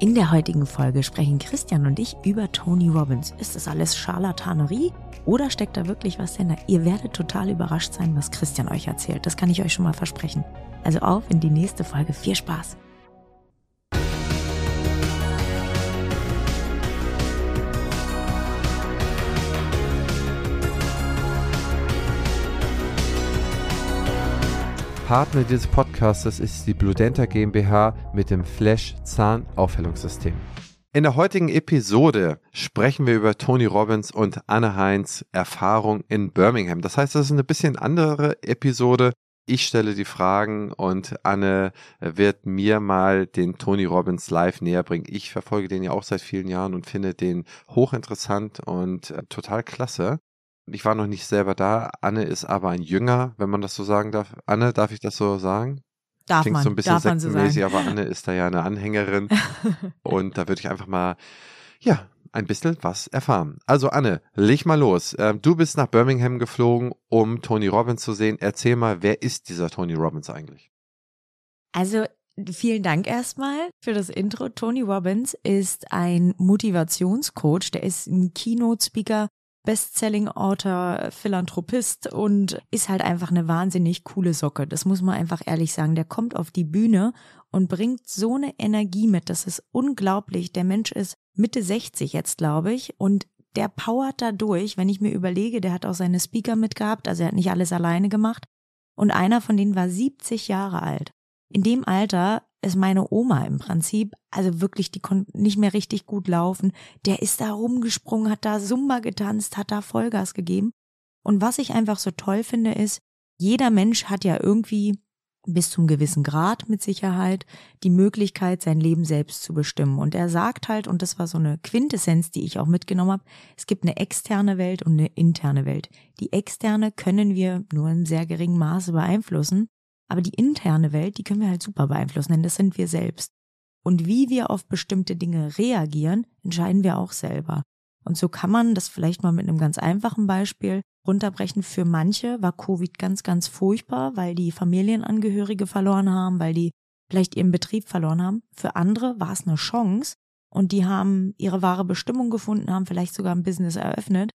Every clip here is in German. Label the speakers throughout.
Speaker 1: In der heutigen Folge sprechen Christian und ich über Tony Robbins. Ist das alles Scharlatanerie oder steckt da wirklich was hinter? Ihr werdet total überrascht sein, was Christian euch erzählt. Das kann ich euch schon mal versprechen. Also auf in die nächste Folge. Viel Spaß!
Speaker 2: Partner dieses Podcasts ist die Bludenta GmbH mit dem Flash Zahnaufhellungssystem. In der heutigen Episode sprechen wir über Tony Robbins und Anne Heinz Erfahrung in Birmingham. Das heißt, das ist eine bisschen andere Episode. Ich stelle die Fragen und Anne wird mir mal den Tony Robbins live näher bringen. Ich verfolge den ja auch seit vielen Jahren und finde den hochinteressant und äh, total klasse. Ich war noch nicht selber da. Anne ist aber ein Jünger, wenn man das so sagen darf. Anne, darf ich das so sagen?
Speaker 1: Darf
Speaker 2: Klingt
Speaker 1: man,
Speaker 2: so ein bisschen
Speaker 1: so
Speaker 2: sektenmäßig,
Speaker 1: sagen.
Speaker 2: aber Anne ist da ja eine Anhängerin. und da würde ich einfach mal, ja, ein bisschen was erfahren. Also Anne, leg mal los. Ähm, Du bist nach Birmingham geflogen, um Tony Robbins zu sehen. Erzähl mal, wer ist dieser Tony Robbins eigentlich?
Speaker 1: Also vielen Dank erstmal für das Intro. Tony Robbins ist ein Motivationscoach, der ist ein Keynote-Speaker, Bestselling-Autor, Philanthropist und ist halt einfach eine wahnsinnig coole Socke. Das muss man einfach ehrlich sagen. Der kommt auf die Bühne und bringt so eine Energie mit. Das ist unglaublich. Der Mensch ist Mitte 60 jetzt, glaube ich, und der powert da durch. Wenn ich mir überlege, der hat auch seine Speaker mitgehabt, also er hat nicht alles alleine gemacht. Und einer von denen war 70 Jahre alt. In dem Alter ist meine Oma im Prinzip, also wirklich, die konnte nicht mehr richtig gut laufen. Der ist da rumgesprungen, hat da Zumba getanzt, hat da Vollgas gegeben. Und was ich einfach so toll finde, ist, jeder Mensch hat ja irgendwie bis zum gewissen Grad mit Sicherheit die Möglichkeit, sein Leben selbst zu bestimmen. Und er sagt halt, und das war so eine Quintessenz, die ich auch mitgenommen habe, es gibt eine externe Welt und eine interne Welt. Die externe können wir nur in sehr geringem Maße beeinflussen. Aber die interne Welt, die können wir halt super beeinflussen, denn das sind wir selbst. Und wie wir auf bestimmte Dinge reagieren, entscheiden wir auch selber. Und so kann man das vielleicht mal mit einem ganz einfachen Beispiel runterbrechen. Für manche war Covid ganz, ganz furchtbar, weil die Familienangehörige verloren haben, weil die vielleicht ihren Betrieb verloren haben. Für andere war es eine Chance und die haben ihre wahre Bestimmung gefunden, haben vielleicht sogar ein Business eröffnet.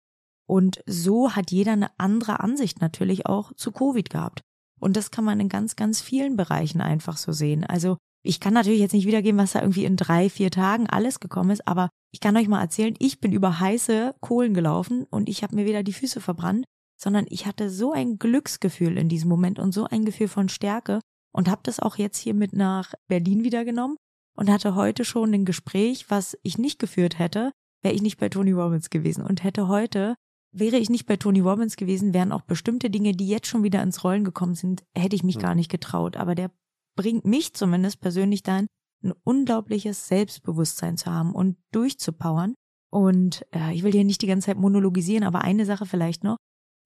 Speaker 1: Und so hat jeder eine andere Ansicht natürlich auch zu Covid gehabt. Und das kann man in ganz, ganz vielen Bereichen einfach so sehen. Also ich kann natürlich jetzt nicht wiedergeben, was da irgendwie in drei, vier Tagen alles gekommen ist, aber ich kann euch mal erzählen, ich bin über heiße Kohlen gelaufen und ich habe mir weder die Füße verbrannt, sondern ich hatte so ein Glücksgefühl in diesem Moment und so ein Gefühl von Stärke und habe das auch jetzt hier mit nach Berlin wieder genommen und hatte heute schon ein Gespräch, was ich nicht geführt hätte, wäre ich nicht bei Tony Robbins gewesen und hätte heute Wäre ich nicht bei Tony Robbins gewesen, wären auch bestimmte Dinge, die jetzt schon wieder ins Rollen gekommen sind, hätte ich mich
Speaker 2: Mhm.
Speaker 1: gar nicht getraut. Aber der bringt mich zumindest persönlich dahin, ein unglaubliches Selbstbewusstsein zu haben und durchzupowern. Und äh, ich will hier nicht die ganze Zeit monologisieren, aber eine Sache vielleicht noch.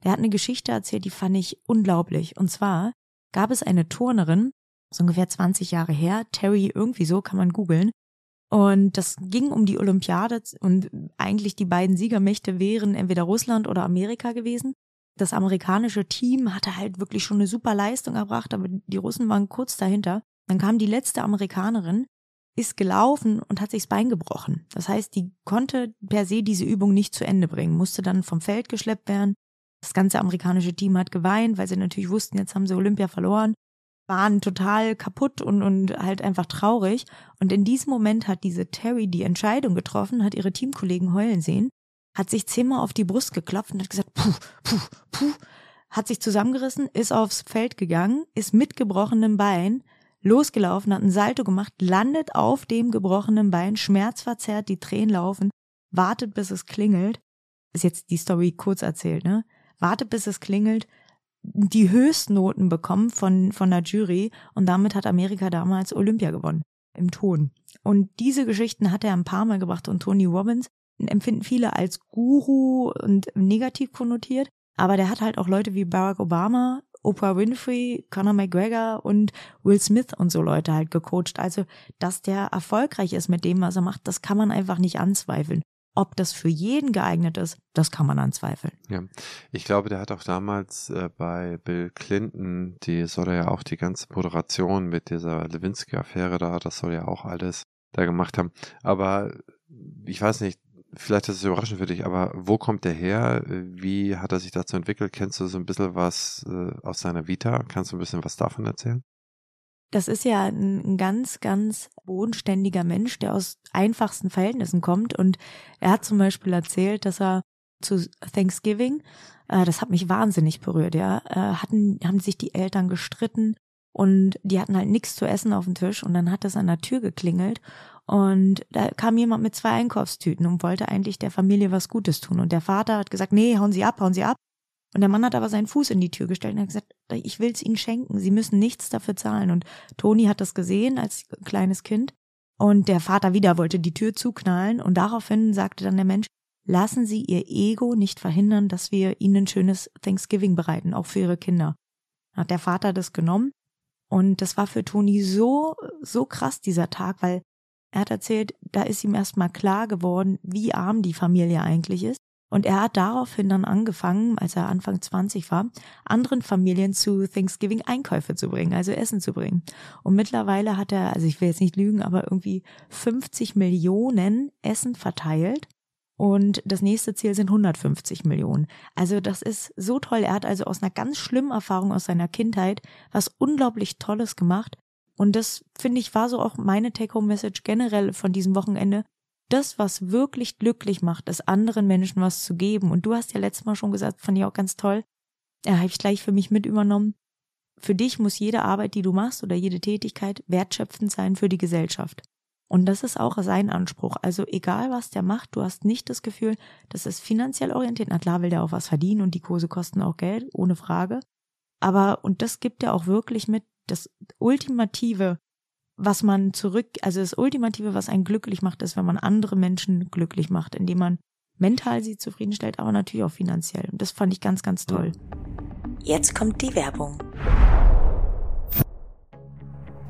Speaker 1: Der hat eine Geschichte erzählt, die fand ich unglaublich. Und zwar gab es eine Turnerin, so ungefähr 20 Jahre her, Terry irgendwie so, kann man googeln, und das ging um die Olympiade und eigentlich die beiden Siegermächte wären entweder Russland oder Amerika gewesen. Das amerikanische Team hatte halt wirklich schon eine super Leistung erbracht, aber die Russen waren kurz dahinter. Dann kam die letzte Amerikanerin, ist gelaufen und hat sich das Bein gebrochen. Das heißt, die konnte per se diese Übung nicht zu Ende bringen, musste dann vom Feld geschleppt werden. Das ganze amerikanische Team hat geweint, weil sie natürlich wussten, jetzt haben sie Olympia verloren waren total kaputt und, und halt einfach traurig. Und in diesem Moment hat diese Terry die Entscheidung getroffen, hat ihre Teamkollegen heulen sehen, hat sich zehnmal auf die Brust geklopft und hat gesagt, puh, puh, puh, hat sich zusammengerissen, ist aufs Feld gegangen, ist mit gebrochenem Bein losgelaufen, hat ein Salto gemacht, landet auf dem gebrochenen Bein, schmerzverzerrt, die Tränen laufen, wartet, bis es klingelt. Ist jetzt die Story kurz erzählt, ne? Wartet, bis es klingelt, die Höchstnoten bekommen von, von der Jury und damit hat Amerika damals Olympia gewonnen. Im Ton. Und diese Geschichten hat er ein paar Mal gebracht und Tony Robbins empfinden viele als Guru und negativ konnotiert, aber der hat halt auch Leute wie Barack Obama, Oprah Winfrey, Conor McGregor und Will Smith und so Leute halt gecoacht. Also, dass der erfolgreich ist mit dem, was er macht, das kann man einfach nicht anzweifeln. Ob das für jeden geeignet ist, das kann man anzweifeln.
Speaker 2: Ja, ich glaube, der hat auch damals äh, bei Bill Clinton, die soll er ja auch die ganze Moderation mit dieser Lewinsky-Affäre da, das soll ja auch alles da gemacht haben. Aber ich weiß nicht, vielleicht ist es überraschend für dich, aber wo kommt der her? Wie hat er sich dazu entwickelt? Kennst du so ein bisschen was äh, aus seiner Vita? Kannst du ein bisschen was davon erzählen?
Speaker 1: Das ist ja ein ganz, ganz bodenständiger Mensch, der aus einfachsten Verhältnissen kommt. Und er hat zum Beispiel erzählt, dass er zu Thanksgiving, äh, das hat mich wahnsinnig berührt, ja, äh, hatten, haben sich die Eltern gestritten und die hatten halt nichts zu essen auf dem Tisch und dann hat es an der Tür geklingelt und da kam jemand mit zwei Einkaufstüten und wollte eigentlich der Familie was Gutes tun. Und der Vater hat gesagt, nee, hauen Sie ab, hauen Sie ab. Und der Mann hat aber seinen Fuß in die Tür gestellt und hat gesagt, ich will es Ihnen schenken, Sie müssen nichts dafür zahlen. Und Toni hat das gesehen als kleines Kind. Und der Vater wieder wollte die Tür zuknallen. Und daraufhin sagte dann der Mensch, lassen Sie Ihr Ego nicht verhindern, dass wir Ihnen ein schönes Thanksgiving bereiten, auch für Ihre Kinder. Hat der Vater das genommen. Und das war für Toni so, so krass dieser Tag, weil er hat erzählt, da ist ihm erstmal klar geworden, wie arm die Familie eigentlich ist. Und er hat daraufhin dann angefangen, als er Anfang 20 war, anderen Familien zu Thanksgiving Einkäufe zu bringen, also Essen zu bringen. Und mittlerweile hat er, also ich will jetzt nicht lügen, aber irgendwie 50 Millionen Essen verteilt. Und das nächste Ziel sind 150 Millionen. Also das ist so toll. Er hat also aus einer ganz schlimmen Erfahrung aus seiner Kindheit was unglaublich Tolles gemacht und das, finde ich, war so auch meine Take-Home-Message generell von diesem Wochenende. Das, was wirklich glücklich macht, ist anderen Menschen was zu geben. Und du hast ja letztes Mal schon gesagt, fand ich auch ganz toll. Ja, habe ich gleich für mich mit übernommen. Für dich muss jede Arbeit, die du machst oder jede Tätigkeit wertschöpfend sein für die Gesellschaft. Und das ist auch sein Anspruch. Also egal, was der macht, du hast nicht das Gefühl, das ist finanziell orientiert. Na klar will der auch was verdienen und die Kurse kosten auch Geld, ohne Frage. Aber, und das gibt er auch wirklich mit, das Ultimative, was man zurück, also das Ultimative, was einen glücklich macht, ist, wenn man andere Menschen glücklich macht, indem man mental sie zufriedenstellt, aber natürlich auch finanziell. Und das fand ich ganz, ganz toll. Jetzt kommt die Werbung.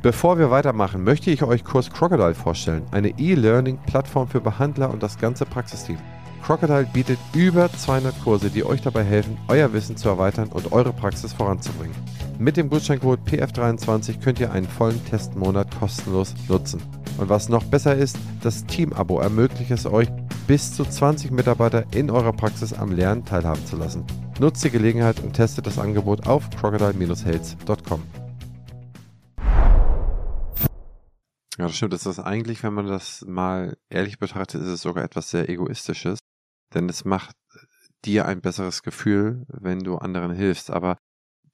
Speaker 2: Bevor wir weitermachen, möchte ich euch Kurs Crocodile vorstellen, eine E-Learning-Plattform für Behandler und das ganze Praxisteam. Crocodile bietet über 200 Kurse, die euch dabei helfen, euer Wissen zu erweitern und eure Praxis voranzubringen. Mit dem Gutscheincode PF23 könnt ihr einen vollen Testmonat kostenlos nutzen. Und was noch besser ist, das Team-Abo ermöglicht es euch, bis zu 20 Mitarbeiter in eurer Praxis am Lernen teilhaben zu lassen. Nutzt die Gelegenheit und testet das Angebot auf crocodile-health.com. Ja, das stimmt. Das ist eigentlich, wenn man das mal ehrlich betrachtet, ist es sogar etwas sehr Egoistisches. Denn es macht dir ein besseres Gefühl, wenn du anderen hilfst. Aber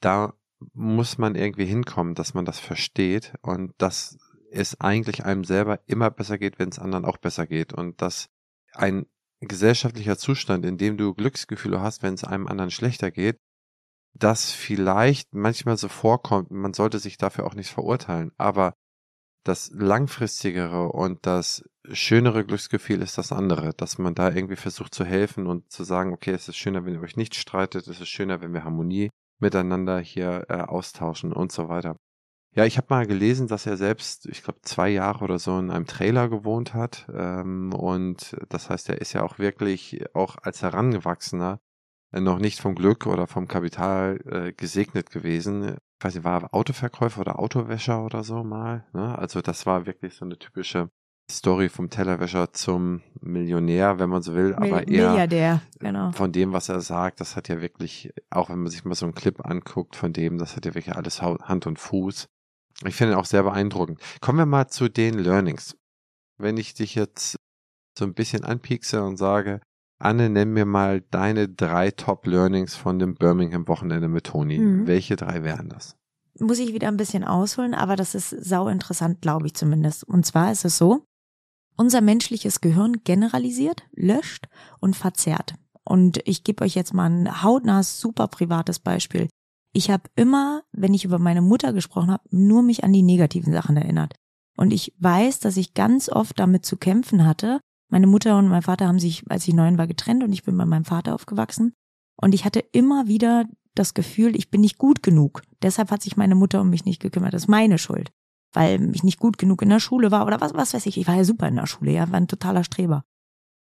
Speaker 2: da muss man irgendwie hinkommen, dass man das versteht und dass es eigentlich einem selber immer besser geht, wenn es anderen auch besser geht und dass ein gesellschaftlicher Zustand, in dem du Glücksgefühle hast, wenn es einem anderen schlechter geht, das vielleicht manchmal so vorkommt, man sollte sich dafür auch nicht verurteilen, aber das langfristigere und das schönere Glücksgefühl ist das andere, dass man da irgendwie versucht zu helfen und zu sagen, okay, es ist schöner, wenn ihr euch nicht streitet, es ist schöner, wenn wir Harmonie miteinander hier äh, austauschen und so weiter. Ja, ich habe mal gelesen, dass er selbst, ich glaube, zwei Jahre oder so in einem Trailer gewohnt hat. Ähm, und das heißt, er ist ja auch wirklich, auch als Herangewachsener, äh, noch nicht vom Glück oder vom Kapital äh, gesegnet gewesen. Ich weiß nicht, war Autoverkäufer oder Autowäscher oder so mal. Ne? Also das war wirklich so eine typische Story vom Tellerwäscher zum Millionär, wenn man so will, aber eher
Speaker 1: Milliardär, genau.
Speaker 2: von dem, was er sagt, das hat ja wirklich, auch wenn man sich mal so einen Clip anguckt von dem, das hat ja wirklich alles Hand und Fuß. Ich finde ihn auch sehr beeindruckend. Kommen wir mal zu den Learnings. Wenn ich dich jetzt so ein bisschen anpiekse und sage, Anne, nenn mir mal deine drei Top-Learnings von dem Birmingham-Wochenende mit Toni. Mhm. Welche drei wären das?
Speaker 1: Muss ich wieder ein bisschen ausholen, aber das ist sau interessant, glaube ich zumindest. Und zwar ist es so, unser menschliches Gehirn generalisiert, löscht und verzerrt. Und ich gebe euch jetzt mal ein hautnahes, super privates Beispiel. Ich habe immer, wenn ich über meine Mutter gesprochen habe, nur mich an die negativen Sachen erinnert. Und ich weiß, dass ich ganz oft damit zu kämpfen hatte. Meine Mutter und mein Vater haben sich, als ich neun war, getrennt und ich bin bei meinem Vater aufgewachsen. Und ich hatte immer wieder das Gefühl, ich bin nicht gut genug. Deshalb hat sich meine Mutter um mich nicht gekümmert. Das ist meine Schuld weil ich nicht gut genug in der Schule war oder was, was weiß ich. Ich war ja super in der Schule, ja, war ein totaler Streber.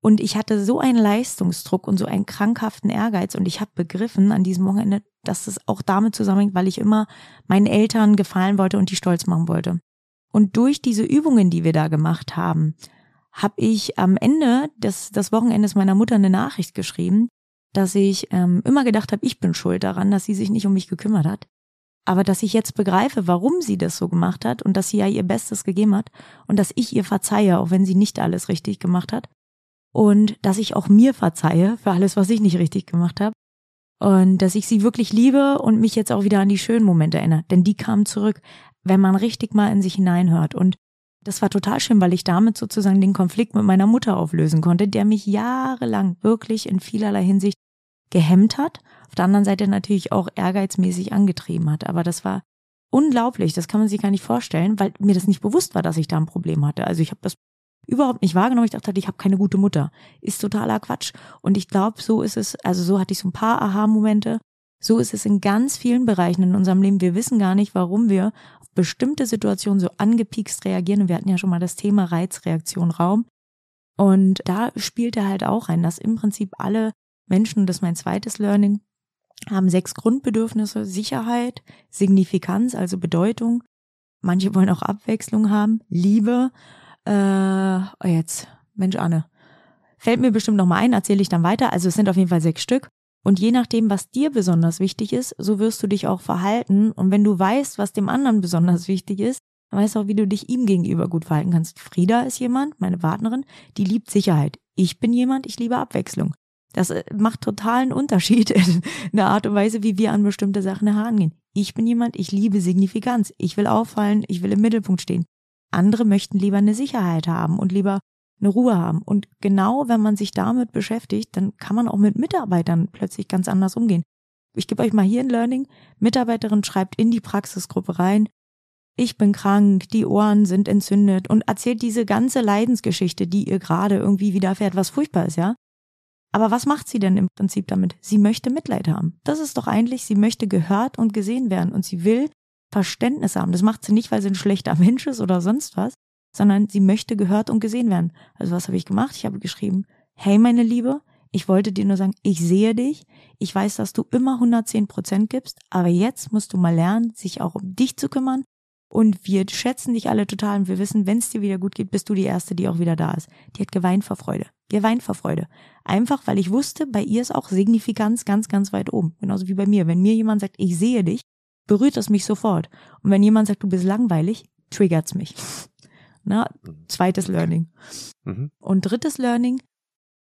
Speaker 1: Und ich hatte so einen Leistungsdruck und so einen krankhaften Ehrgeiz und ich habe begriffen an diesem Wochenende, dass es auch damit zusammenhängt, weil ich immer meinen Eltern gefallen wollte und die stolz machen wollte. Und durch diese Übungen, die wir da gemacht haben, habe ich am Ende des, des Wochenendes meiner Mutter eine Nachricht geschrieben, dass ich ähm, immer gedacht habe, ich bin schuld daran, dass sie sich nicht um mich gekümmert hat. Aber dass ich jetzt begreife, warum sie das so gemacht hat und dass sie ja ihr Bestes gegeben hat und dass ich ihr verzeihe, auch wenn sie nicht alles richtig gemacht hat. Und dass ich auch mir verzeihe für alles, was ich nicht richtig gemacht habe. Und dass ich sie wirklich liebe und mich jetzt auch wieder an die schönen Momente erinnere. Denn die kamen zurück, wenn man richtig mal in sich hineinhört. Und das war total schön, weil ich damit sozusagen den Konflikt mit meiner Mutter auflösen konnte, der mich jahrelang wirklich in vielerlei Hinsicht gehemmt hat, auf der anderen Seite natürlich auch ehrgeizmäßig angetrieben hat. Aber das war unglaublich, das kann man sich gar nicht vorstellen, weil mir das nicht bewusst war, dass ich da ein Problem hatte. Also ich habe das überhaupt nicht wahrgenommen. Ich dachte, ich habe keine gute Mutter. Ist totaler Quatsch. Und ich glaube, so ist es, also so hatte ich so ein paar Aha-Momente. So ist es in ganz vielen Bereichen in unserem Leben. Wir wissen gar nicht, warum wir bestimmte Situationen so angepiekst reagieren. Und wir hatten ja schon mal das Thema Reizreaktion Raum. Und da spielt er halt auch rein, dass im Prinzip alle Menschen, das ist mein zweites Learning, haben sechs Grundbedürfnisse. Sicherheit, Signifikanz, also Bedeutung. Manche wollen auch Abwechslung haben, Liebe. Äh, oh jetzt, Mensch Anne. Fällt mir bestimmt noch mal ein, erzähle ich dann weiter. Also es sind auf jeden Fall sechs Stück. Und je nachdem, was dir besonders wichtig ist, so wirst du dich auch verhalten. Und wenn du weißt, was dem anderen besonders wichtig ist, dann weißt du auch, wie du dich ihm gegenüber gut verhalten kannst. Frieda ist jemand, meine Partnerin, die liebt Sicherheit. Ich bin jemand, ich liebe Abwechslung. Das äh, macht totalen Unterschied in der Art und Weise, wie wir an bestimmte Sachen herangehen. Ich bin jemand, ich liebe Signifikanz. Ich will auffallen, ich will im Mittelpunkt stehen. Andere möchten lieber eine Sicherheit haben und lieber eine Ruhe haben. Und genau wenn man sich damit beschäftigt, dann kann man auch mit Mitarbeitern plötzlich ganz anders umgehen. Ich gebe euch mal hier ein Learning. Mitarbeiterin schreibt in die Praxisgruppe rein, ich bin krank, die Ohren sind entzündet und erzählt diese ganze Leidensgeschichte, die ihr gerade irgendwie widerfährt, was furchtbar ist, ja? Aber was macht sie denn im Prinzip damit? Sie möchte Mitleid haben. Das ist doch eigentlich, sie möchte gehört und gesehen werden und sie will Verständnis haben. Das macht sie nicht, weil sie ein schlechter Mensch ist oder sonst was, sondern sie möchte gehört und gesehen werden. Also was habe ich gemacht? Ich habe geschrieben, hey meine Liebe, ich wollte dir nur sagen, ich sehe dich, ich weiß, dass du immer 110 Prozent gibst, aber jetzt musst du mal lernen, sich auch um dich zu kümmern und wir schätzen dich alle total und wir wissen, wenn es dir wieder gut geht, bist du die Erste, die auch wieder da ist. Die hat geweint vor Freude. Geweint vor Freude. Einfach, weil ich wusste, bei ihr ist auch Signifikanz ganz, ganz weit oben. Genauso wie bei mir. Wenn mir jemand sagt, ich sehe dich, berührt das mich sofort. Und wenn jemand sagt, du bist langweilig, triggert's mich. Na, mhm. zweites Learning. Mhm. Und drittes Learning,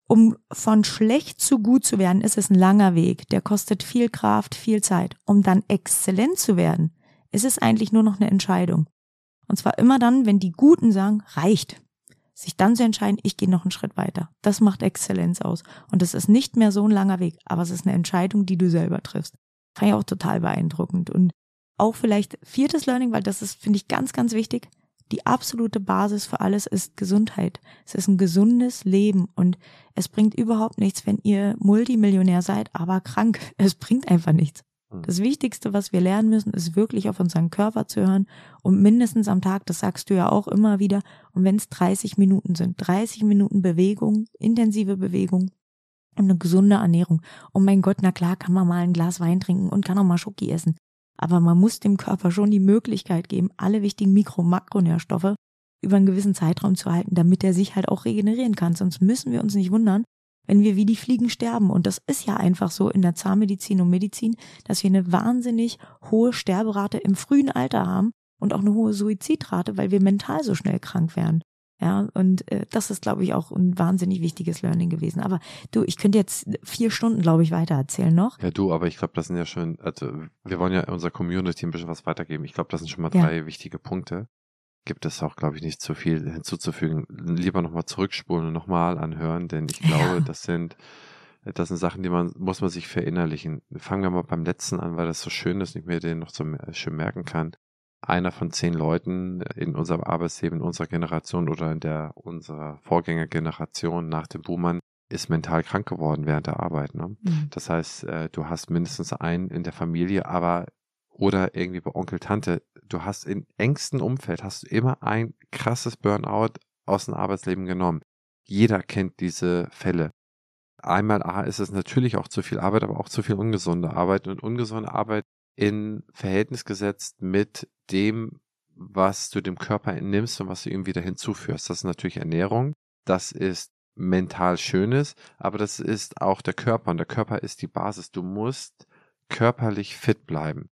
Speaker 1: um von schlecht zu gut zu werden, ist es ein langer Weg. Der kostet viel Kraft, viel Zeit. Um dann exzellent zu werden, ist es eigentlich nur noch eine Entscheidung. Und zwar immer dann, wenn die Guten sagen, reicht. Sich dann zu entscheiden, ich gehe noch einen Schritt weiter. Das macht Exzellenz aus. Und es ist nicht mehr so ein langer Weg, aber es ist eine Entscheidung, die du selber triffst. Fand ich auch total beeindruckend. Und auch vielleicht viertes Learning, weil das ist, finde ich, ganz, ganz wichtig die absolute Basis für alles ist Gesundheit. Es ist ein gesundes Leben und es bringt überhaupt nichts, wenn ihr Multimillionär seid, aber krank. Es bringt einfach nichts. Hm. Das Wichtigste, was wir lernen müssen, ist wirklich auf unseren Körper zu hören und mindestens am Tag, das sagst du ja auch immer wieder, und wenn es 30 Minuten sind, 30 Minuten Bewegung, intensive Bewegung und eine gesunde Ernährung. Und mein Gott, na klar, kann man mal ein Glas Wein trinken und kann auch mal Schoki essen. Aber man muss dem Körper schon die Möglichkeit geben, alle wichtigen Mikro- und Makronährstoffe über einen gewissen Zeitraum zu halten, damit er sich halt auch regenerieren kann. Sonst müssen wir uns nicht wundern, wenn wir wie die Fliegen sterben. Und das ist ja einfach so in der Zahnmedizin und Medizin, dass wir eine wahnsinnig hohe Sterberate im frühen Alter haben und auch eine hohe Suizidrate, weil wir mental so schnell krank werden. Ja, und äh, das ist, glaube ich, auch ein wahnsinnig wichtiges Learning gewesen. Aber du, ich könnte jetzt vier Stunden, glaube ich, weiter erzählen noch.
Speaker 2: Ja, du, aber ich glaube, das sind ja schon, also wir wollen ja unserer Community ein bisschen was weitergeben. Ich glaube, das sind schon mal drei ja. wichtige Punkte. Gibt es auch, glaube ich, nicht zu viel hinzuzufügen. Lieber nochmal zurückspulen und nochmal anhören, denn ich glaube, ja. das sind das sind Sachen, die man, muss man sich verinnerlichen. Fangen wir mal beim letzten an, weil das so schön ist ich mir den noch so schön merken kann einer von zehn Leuten in unserem Arbeitsleben, in unserer Generation oder in der unserer Vorgängergeneration nach dem Boomern ist mental krank geworden während der Arbeit. Ne? Mhm. Das heißt, äh, du hast mindestens einen in der Familie, aber oder irgendwie bei Onkel, Tante, du hast im engsten Umfeld, hast du immer ein krasses Burnout aus dem Arbeitsleben genommen. Jeder kennt diese Fälle. Einmal A ist es natürlich auch zu viel Arbeit, aber auch zu viel ungesunde Arbeit. Und ungesunde Arbeit in Verhältnis gesetzt mit dem, was du dem Körper entnimmst und was du ihm wieder hinzuführst. Das ist natürlich Ernährung, das ist mental Schönes, aber das ist auch der Körper und der Körper ist die Basis. Du musst körperlich fit bleiben.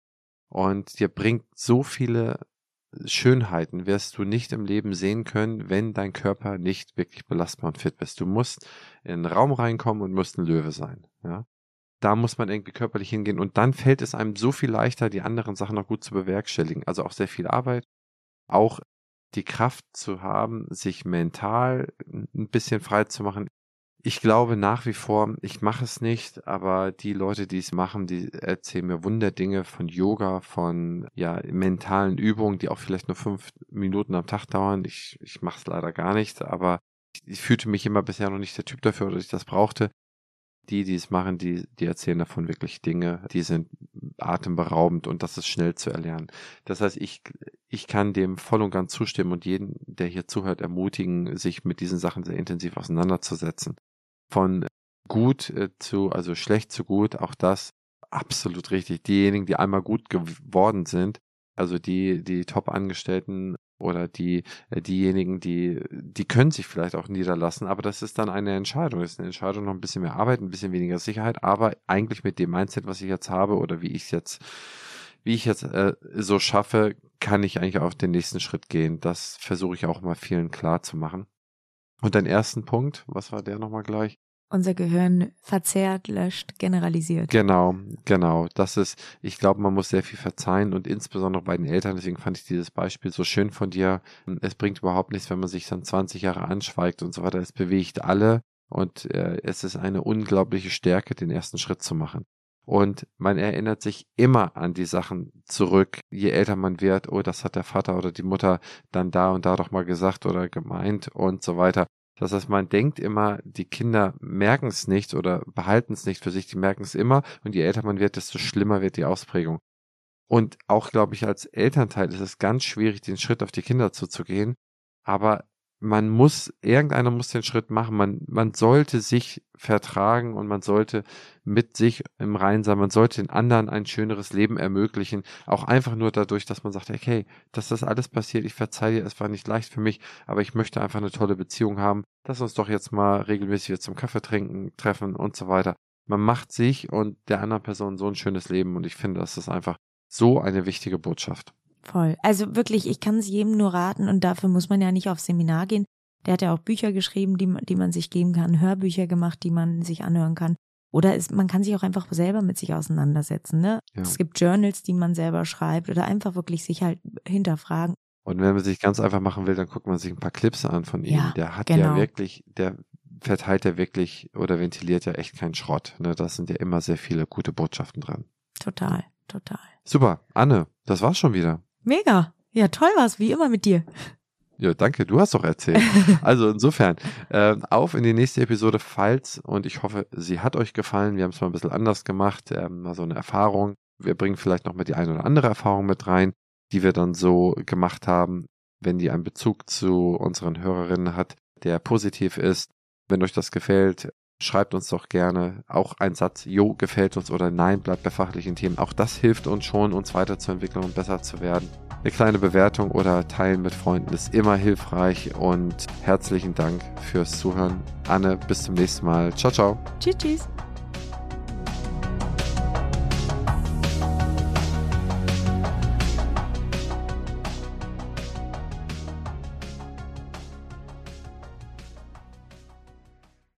Speaker 2: Und dir bringt so viele Schönheiten wirst du nicht im Leben sehen können, wenn dein Körper nicht wirklich belastbar und fit bist. Du musst in einen Raum reinkommen und musst ein Löwe sein. Ja? Da muss man irgendwie körperlich hingehen und dann fällt es einem so viel leichter, die anderen Sachen noch gut zu bewerkstelligen. Also auch sehr viel Arbeit, auch die Kraft zu haben, sich mental ein bisschen frei zu machen ich glaube nach wie vor, ich mache es nicht, aber die Leute, die es machen, die erzählen mir Wunderdinge von Yoga, von ja mentalen Übungen, die auch vielleicht nur fünf Minuten am Tag dauern. Ich, ich mache es leider gar nicht, aber ich, ich fühlte mich immer bisher noch nicht der Typ dafür, dass ich das brauchte. Die, die es machen, die, die erzählen davon wirklich Dinge, die sind atemberaubend und das ist schnell zu erlernen. Das heißt, ich, ich kann dem voll und ganz zustimmen und jeden, der hier zuhört, ermutigen, sich mit diesen Sachen sehr intensiv auseinanderzusetzen von gut äh, zu, also schlecht zu gut, auch das absolut richtig. Diejenigen, die einmal gut geworden sind, also die, die Top-Angestellten oder die, äh, diejenigen, die, die können sich vielleicht auch niederlassen, aber das ist dann eine Entscheidung. Das ist eine Entscheidung, noch ein bisschen mehr Arbeit, ein bisschen weniger Sicherheit, aber eigentlich mit dem Mindset, was ich jetzt habe oder wie ich es jetzt, wie ich jetzt äh, so schaffe, kann ich eigentlich auf den nächsten Schritt gehen. Das versuche ich auch mal vielen klar zu machen. Und dein ersten Punkt, was war der nochmal gleich?
Speaker 1: Unser Gehirn verzerrt, löscht, generalisiert.
Speaker 2: Genau, genau. Das ist, ich glaube, man muss sehr viel verzeihen und insbesondere bei den Eltern, deswegen fand ich dieses Beispiel so schön von dir. Es bringt überhaupt nichts, wenn man sich dann 20 Jahre anschweigt und so weiter. Es bewegt alle und äh, es ist eine unglaubliche Stärke, den ersten Schritt zu machen. Und man erinnert sich immer an die Sachen zurück, je älter man wird, oh, das hat der Vater oder die Mutter dann da und da doch mal gesagt oder gemeint und so weiter. Das heißt, man denkt immer, die Kinder merken es nicht oder behalten es nicht für sich, die merken es immer und je älter man wird, desto schlimmer wird die Ausprägung. Und auch, glaube ich, als Elternteil ist es ganz schwierig, den Schritt auf die Kinder zuzugehen. Aber man muss, irgendeiner muss den Schritt machen. Man, man sollte sich vertragen und man sollte mit sich im Rein sein. Man sollte den anderen ein schöneres Leben ermöglichen. Auch einfach nur dadurch, dass man sagt, okay, dass das alles passiert, ich verzeihe es war nicht leicht für mich, aber ich möchte einfach eine tolle Beziehung haben. Lass uns doch jetzt mal regelmäßig zum Kaffee trinken, treffen und so weiter. Man macht sich und der anderen Person so ein schönes Leben und ich finde, das ist einfach so eine wichtige Botschaft.
Speaker 1: Voll. Also wirklich, ich kann es jedem nur raten und dafür muss man ja nicht aufs Seminar gehen. Der hat ja auch Bücher geschrieben, die, die man sich geben kann, Hörbücher gemacht, die man sich anhören kann. Oder es, man kann sich auch einfach selber mit sich auseinandersetzen. Ne? Ja. Es gibt Journals, die man selber schreibt oder einfach wirklich sich halt hinterfragen.
Speaker 2: Und wenn man sich ganz einfach machen will, dann guckt man sich ein paar Clips an von ihm. Ja, der hat genau. ja wirklich, der verteilt ja wirklich oder ventiliert ja echt keinen Schrott. Ne? Da sind ja immer sehr viele gute Botschaften dran.
Speaker 1: Total, total.
Speaker 2: Super. Anne, das war's schon wieder.
Speaker 1: Mega. Ja, toll war's, wie immer mit dir.
Speaker 2: Ja, danke, du hast doch erzählt. Also insofern, äh, auf in die nächste Episode, falls, und ich hoffe, sie hat euch gefallen. Wir haben es mal ein bisschen anders gemacht, äh, mal so eine Erfahrung. Wir bringen vielleicht noch mal die eine oder andere Erfahrung mit rein, die wir dann so gemacht haben, wenn die einen Bezug zu unseren Hörerinnen hat, der positiv ist. Wenn euch das gefällt, schreibt uns doch gerne auch ein Satz, jo, gefällt uns oder nein, bleibt bei fachlichen Themen. Auch das hilft uns schon, uns weiterzuentwickeln und besser zu werden. Eine kleine Bewertung oder Teilen mit Freunden ist immer hilfreich und herzlichen Dank fürs Zuhören. Anne, bis zum nächsten Mal. Ciao, ciao.
Speaker 1: Tschüss, tschüss.